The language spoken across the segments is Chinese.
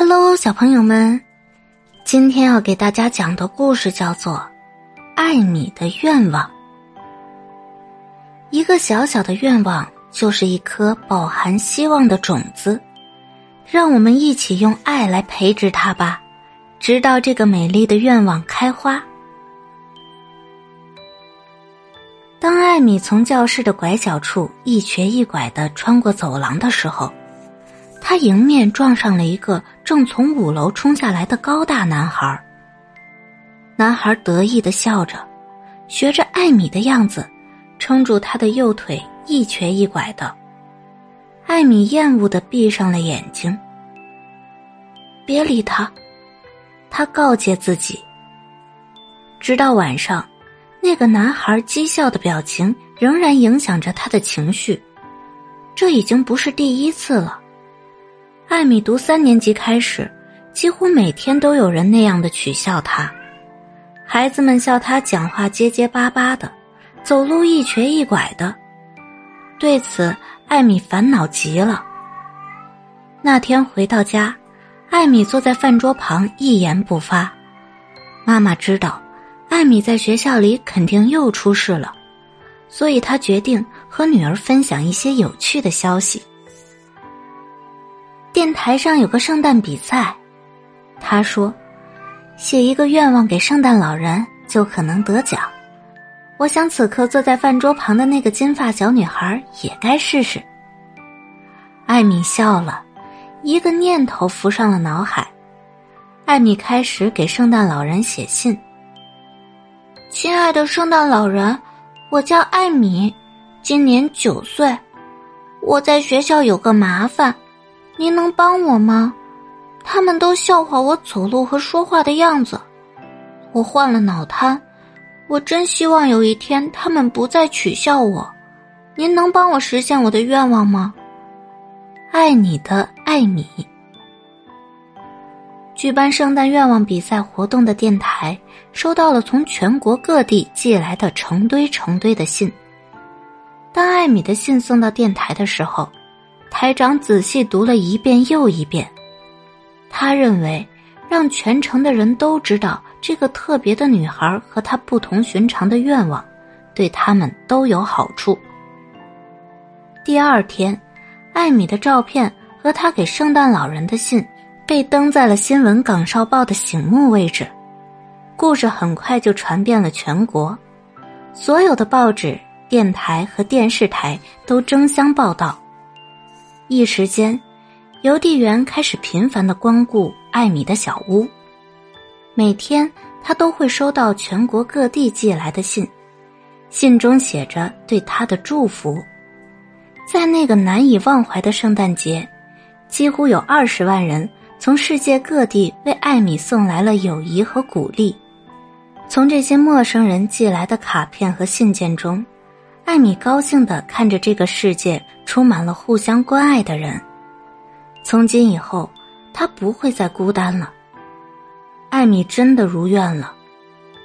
Hello，小朋友们，今天要给大家讲的故事叫做《艾米的愿望》。一个小小的愿望，就是一颗饱含希望的种子，让我们一起用爱来培植它吧，直到这个美丽的愿望开花。当艾米从教室的拐角处一瘸一拐的穿过走廊的时候。他迎面撞上了一个正从五楼冲下来的高大男孩。男孩得意的笑着，学着艾米的样子，撑住他的右腿，一瘸一拐的。艾米厌恶的闭上了眼睛。别理他，他告诫自己。直到晚上，那个男孩讥笑的表情仍然影响着他的情绪。这已经不是第一次了。艾米读三年级开始，几乎每天都有人那样的取笑他。孩子们笑他讲话结结巴巴的，走路一瘸一拐的。对此，艾米烦恼极了。那天回到家，艾米坐在饭桌旁一言不发。妈妈知道，艾米在学校里肯定又出事了，所以她决定和女儿分享一些有趣的消息。电台上有个圣诞比赛，他说：“写一个愿望给圣诞老人就可能得奖。”我想此刻坐在饭桌旁的那个金发小女孩也该试试。艾米笑了，一个念头浮上了脑海。艾米开始给圣诞老人写信：“亲爱的圣诞老人，我叫艾米，今年九岁，我在学校有个麻烦。”您能帮我吗？他们都笑话我走路和说话的样子。我患了脑瘫，我真希望有一天他们不再取笑我。您能帮我实现我的愿望吗？爱你的艾米。举办圣诞愿望比赛活动的电台收到了从全国各地寄来的成堆成堆的信。当艾米的信送到电台的时候。台长仔细读了一遍又一遍，他认为让全城的人都知道这个特别的女孩和她不同寻常的愿望，对他们都有好处。第二天，艾米的照片和她给圣诞老人的信被登在了新闻岗哨报的醒目位置，故事很快就传遍了全国，所有的报纸、电台和电视台都争相报道。一时间，邮递员开始频繁的光顾艾米的小屋。每天，他都会收到全国各地寄来的信，信中写着对他的祝福。在那个难以忘怀的圣诞节，几乎有二十万人从世界各地为艾米送来了友谊和鼓励。从这些陌生人寄来的卡片和信件中。艾米高兴的看着这个世界充满了互相关爱的人，从今以后，她不会再孤单了。艾米真的如愿了，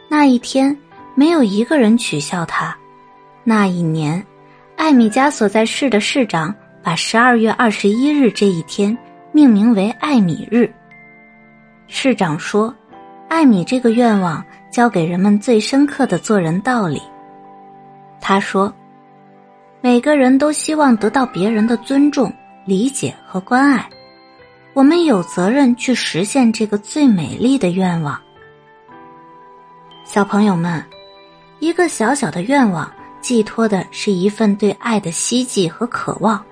那一天没有一个人取笑她。那一年，艾米家所在市的市长把十二月二十一日这一天命名为艾米日。市长说：“艾米这个愿望教给人们最深刻的做人道理。”他说：“每个人都希望得到别人的尊重、理解和关爱，我们有责任去实现这个最美丽的愿望。”小朋友们，一个小小的愿望寄托的是一份对爱的希冀和渴望，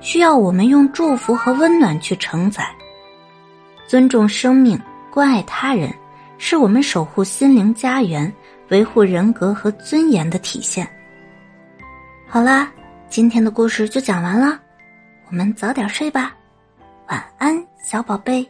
需要我们用祝福和温暖去承载。尊重生命、关爱他人，是我们守护心灵家园。维护人格和尊严的体现。好啦，今天的故事就讲完了，我们早点睡吧，晚安，小宝贝。